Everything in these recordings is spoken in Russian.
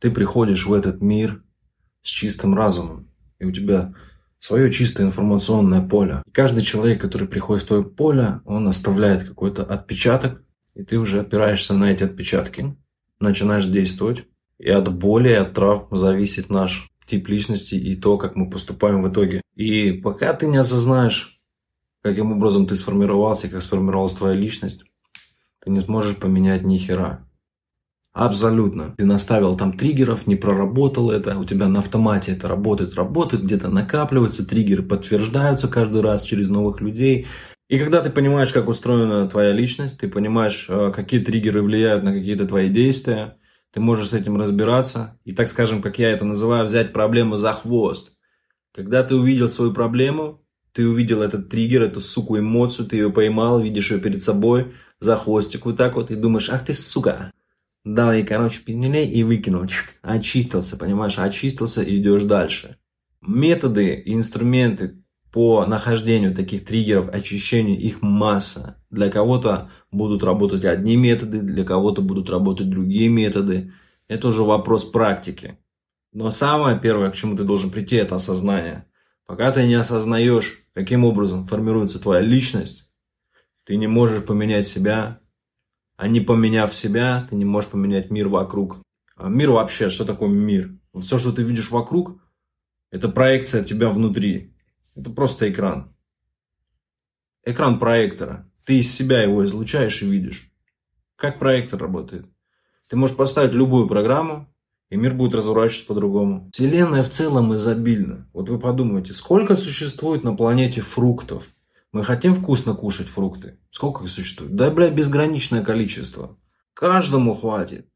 Ты приходишь в этот мир с чистым разумом, и у тебя свое чистое информационное поле. И каждый человек, который приходит в твое поле, он оставляет какой-то отпечаток, и ты уже опираешься на эти отпечатки, начинаешь действовать. И от боли, и от травм зависит наш тип личности и то, как мы поступаем в итоге. И пока ты не осознаешь, каким образом ты сформировался, как сформировалась твоя личность, ты не сможешь поменять ни хера. Абсолютно. Ты наставил там триггеров, не проработал это, у тебя на автомате это работает, работает, где-то накапливается, триггеры подтверждаются каждый раз через новых людей. И когда ты понимаешь, как устроена твоя личность, ты понимаешь, э, какие триггеры влияют на какие-то твои действия, ты можешь с этим разбираться и, так скажем, как я это называю, взять проблему за хвост. Когда ты увидел свою проблему, ты увидел этот триггер, эту суку эмоцию, ты ее поймал, видишь ее перед собой, за хвостик вот так вот, и думаешь, ах ты сука. Дал ей, короче, пинелей и выкинул. Очистился, понимаешь, очистился и идешь дальше. Методы, инструменты по нахождению таких триггеров, очищению, их масса. Для кого-то будут работать одни методы, для кого-то будут работать другие методы. Это уже вопрос практики. Но самое первое, к чему ты должен прийти, это осознание. Пока ты не осознаешь, каким образом формируется твоя личность, ты не можешь поменять себя, а не поменяв себя, ты не можешь поменять мир вокруг. А мир вообще, что такое мир? Все, что ты видишь вокруг, это проекция тебя внутри. Это просто экран. Экран проектора. Ты из себя его излучаешь и видишь. Как проектор работает. Ты можешь поставить любую программу, и мир будет разворачиваться по-другому. Вселенная в целом изобильна. Вот вы подумайте, сколько существует на планете фруктов? Мы хотим вкусно кушать фрукты. Сколько их существует? Да, бля, безграничное количество. Каждому хватит.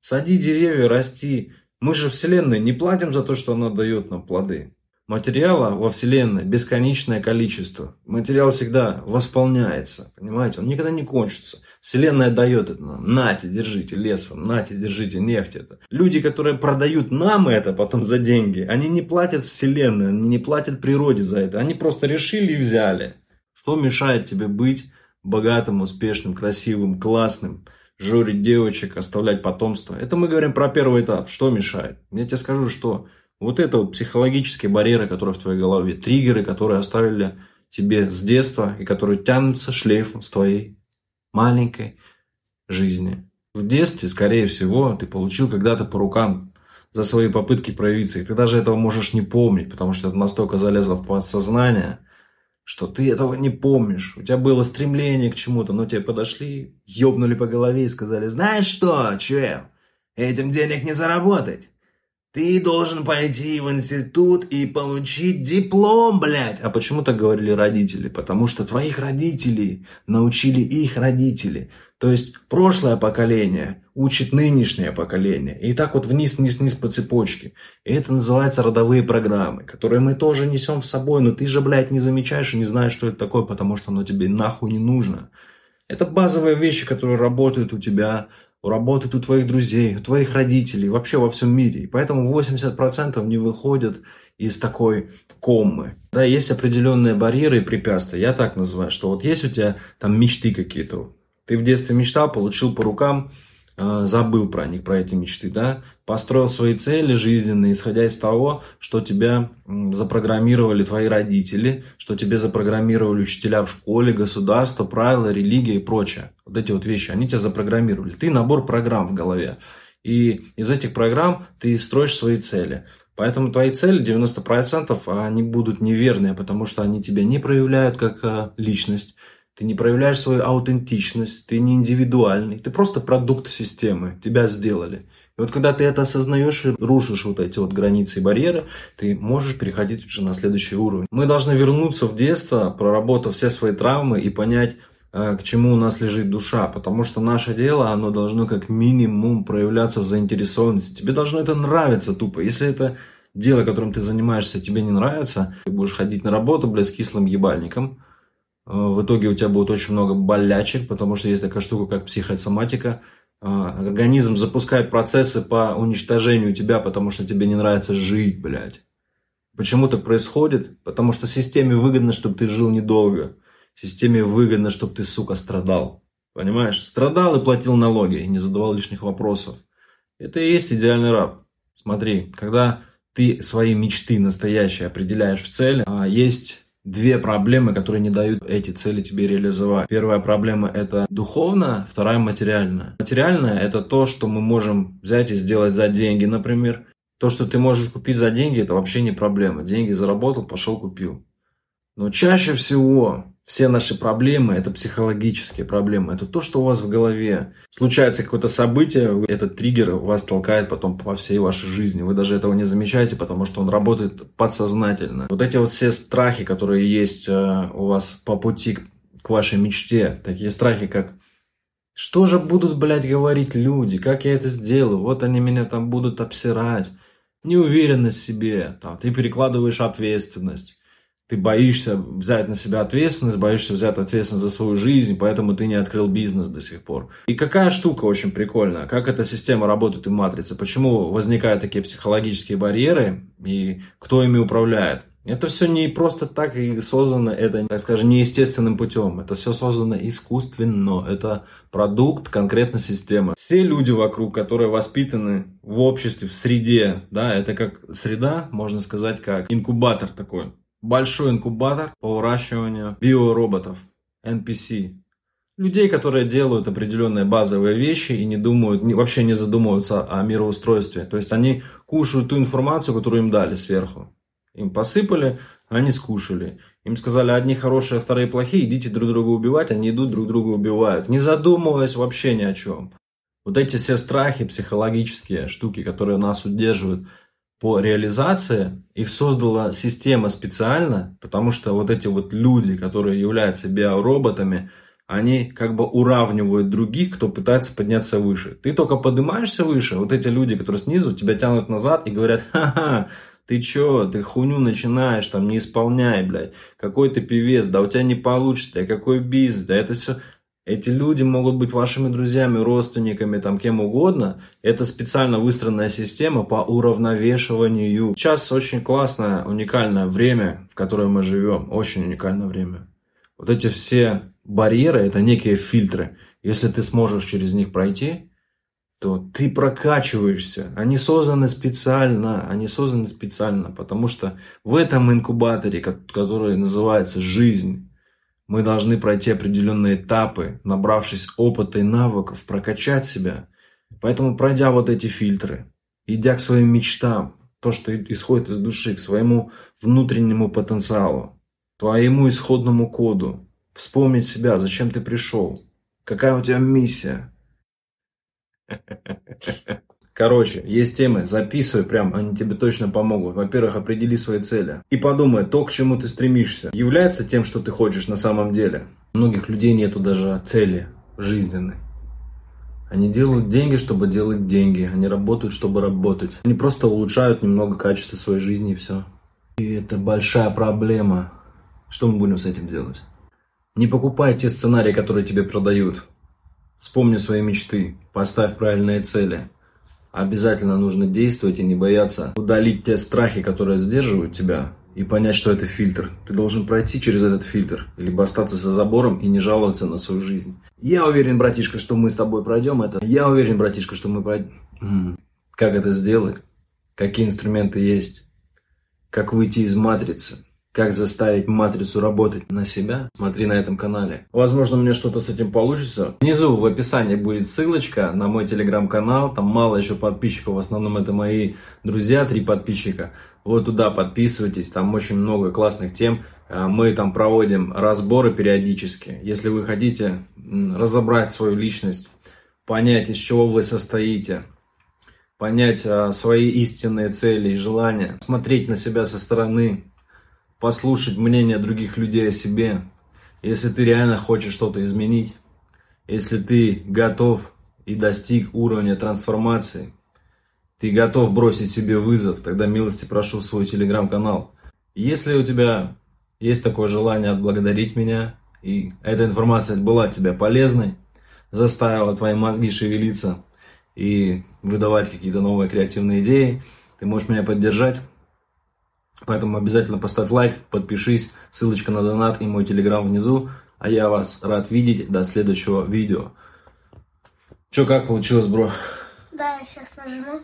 Сади деревья, расти. Мы же Вселенной не платим за то, что она дает нам плоды. Материала во Вселенной бесконечное количество. Материал всегда восполняется, понимаете? Он никогда не кончится. Вселенная дает это нам. Нате, держите лес вам, нате, держите нефть это. Люди, которые продают нам это потом за деньги, они не платят Вселенной, они не платят природе за это. Они просто решили и взяли. Что мешает тебе быть богатым, успешным, красивым, классным? журить девочек, оставлять потомство. Это мы говорим про первый этап. Что мешает? Я тебе скажу, что вот это вот психологические барьеры, которые в твоей голове, триггеры, которые оставили тебе с детства и которые тянутся шлейфом с твоей маленькой жизни. В детстве, скорее всего, ты получил когда-то по рукам за свои попытки проявиться. И ты даже этого можешь не помнить, потому что это настолько залезло в подсознание, что ты этого не помнишь. У тебя было стремление к чему-то, но тебе подошли, ёбнули по голове и сказали, знаешь что, чел, этим денег не заработать. Ты должен пойти в институт и получить диплом, блядь. А почему так говорили родители? Потому что твоих родителей научили их родители. То есть прошлое поколение учит нынешнее поколение. И так вот вниз, вниз, вниз по цепочке. И это называется родовые программы, которые мы тоже несем в собой. Но ты же, блядь, не замечаешь и не знаешь, что это такое, потому что оно тебе нахуй не нужно. Это базовые вещи, которые работают у тебя работает у твоих друзей, у твоих родителей, вообще во всем мире. И поэтому 80% не выходят из такой коммы. Да, есть определенные барьеры и препятствия. Я так называю, что вот есть у тебя там мечты какие-то. Ты в детстве мечтал, получил по рукам, забыл про них, про эти мечты, да, построил свои цели жизненные, исходя из того, что тебя запрограммировали твои родители, что тебе запрограммировали учителя в школе, государство, правила, религия и прочее. Вот эти вот вещи, они тебя запрограммировали. Ты набор программ в голове. И из этих программ ты строишь свои цели. Поэтому твои цели 90% они будут неверные, потому что они тебя не проявляют как э, личность, ты не проявляешь свою аутентичность, ты не индивидуальный, ты просто продукт системы, тебя сделали. И вот когда ты это осознаешь и рушишь вот эти вот границы и барьеры, ты можешь переходить уже на следующий уровень. Мы должны вернуться в детство, проработав все свои травмы и понять, э, к чему у нас лежит душа, потому что наше дело, оно должно как минимум проявляться в заинтересованности. Тебе должно это нравиться тупо. Если это дело, которым ты занимаешься, тебе не нравится, ты будешь ходить на работу, блядь, с кислым ебальником, в итоге у тебя будет очень много болячек, потому что есть такая штука, как психосоматика. Э, организм запускает процессы по уничтожению тебя, потому что тебе не нравится жить, блядь. Почему так происходит? Потому что системе выгодно, чтобы ты жил недолго. Системе выгодно, чтобы ты, сука, страдал. Понимаешь? Страдал и платил налоги, и не задавал лишних вопросов. Это и есть идеальный раб. Смотри, когда ты свои мечты настоящие определяешь в цели, а есть две проблемы, которые не дают эти цели тебе реализовать. Первая проблема это духовная, вторая материальная. Материальная это то, что мы можем взять и сделать за деньги, например. То, что ты можешь купить за деньги, это вообще не проблема. Деньги заработал, пошел купил. Но чаще всего все наши проблемы – это психологические проблемы. Это то, что у вас в голове. Случается какое-то событие, этот триггер вас толкает потом по всей вашей жизни. Вы даже этого не замечаете, потому что он работает подсознательно. Вот эти вот все страхи, которые есть э, у вас по пути к вашей мечте, такие страхи, как что же будут, блядь, говорить люди? Как я это сделаю? Вот они меня там будут обсирать. Неуверенность в себе. Там, ты перекладываешь ответственность ты боишься взять на себя ответственность, боишься взять ответственность за свою жизнь, поэтому ты не открыл бизнес до сих пор. И какая штука очень прикольная, как эта система работает в матрице, почему возникают такие психологические барьеры и кто ими управляет. Это все не просто так и создано, это, так скажем, неестественным путем. Это все создано искусственно. Это продукт конкретной системы. Все люди вокруг, которые воспитаны в обществе, в среде, да, это как среда, можно сказать, как инкубатор такой большой инкубатор по выращиванию биороботов, NPC. Людей, которые делают определенные базовые вещи и не думают, вообще не задумываются о мироустройстве. То есть они кушают ту информацию, которую им дали сверху. Им посыпали, они скушали. Им сказали, одни хорошие, вторые плохие, идите друг друга убивать, они идут друг друга убивают, не задумываясь вообще ни о чем. Вот эти все страхи, психологические штуки, которые нас удерживают по реализации, их создала система специально, потому что вот эти вот люди, которые являются биороботами, они как бы уравнивают других, кто пытается подняться выше. Ты только поднимаешься выше, вот эти люди, которые снизу, тебя тянут назад и говорят, ха-ха, ты чё, ты хуйню начинаешь, там, не исполняй, блядь, какой ты певец, да у тебя не получится, какой бизнес, да это все эти люди могут быть вашими друзьями, родственниками, там кем угодно. Это специально выстроенная система по уравновешиванию. Сейчас очень классное, уникальное время, в которое мы живем. Очень уникальное время. Вот эти все барьеры, это некие фильтры. Если ты сможешь через них пройти, то ты прокачиваешься. Они созданы специально, они созданы специально, потому что в этом инкубаторе, который называется жизнь, мы должны пройти определенные этапы, набравшись опыта и навыков, прокачать себя. Поэтому, пройдя вот эти фильтры, идя к своим мечтам, то, что исходит из души, к своему внутреннему потенциалу, своему исходному коду, вспомнить себя, зачем ты пришел, какая у тебя миссия. Короче, есть темы, записывай прям, они тебе точно помогут. Во-первых, определи свои цели. И подумай, то, к чему ты стремишься, является тем, что ты хочешь на самом деле. У многих людей нету даже цели жизненной. Они делают деньги, чтобы делать деньги. Они работают, чтобы работать. Они просто улучшают немного качество своей жизни и все. И это большая проблема. Что мы будем с этим делать? Не покупай те сценарии, которые тебе продают. Вспомни свои мечты. Поставь правильные цели обязательно нужно действовать и не бояться удалить те страхи, которые сдерживают тебя, и понять, что это фильтр. Ты должен пройти через этот фильтр, либо остаться за забором и не жаловаться на свою жизнь. Я уверен, братишка, что мы с тобой пройдем это. Я уверен, братишка, что мы пройдем. Как это сделать? Какие инструменты есть? Как выйти из матрицы? Как заставить матрицу работать на себя? Смотри на этом канале. Возможно, меня что-то с этим получится. Внизу в описании будет ссылочка на мой телеграм-канал. Там мало еще подписчиков. В основном это мои друзья, три подписчика. Вот туда подписывайтесь. Там очень много классных тем. А, мы там проводим разборы периодически. Если вы хотите разобрать свою личность, понять, из чего вы состоите, понять а, свои истинные цели и желания, смотреть на себя со стороны, послушать мнение других людей о себе, если ты реально хочешь что-то изменить, если ты готов и достиг уровня трансформации, ты готов бросить себе вызов, тогда милости прошу в свой телеграм-канал. Если у тебя есть такое желание отблагодарить меня, и эта информация была тебе полезной, заставила твои мозги шевелиться и выдавать какие-то новые креативные идеи, ты можешь меня поддержать Поэтому обязательно поставь лайк, подпишись, ссылочка на донат и мой телеграм внизу. А я вас рад видеть до следующего видео. Че, как получилось, бро? Да, я сейчас нажму.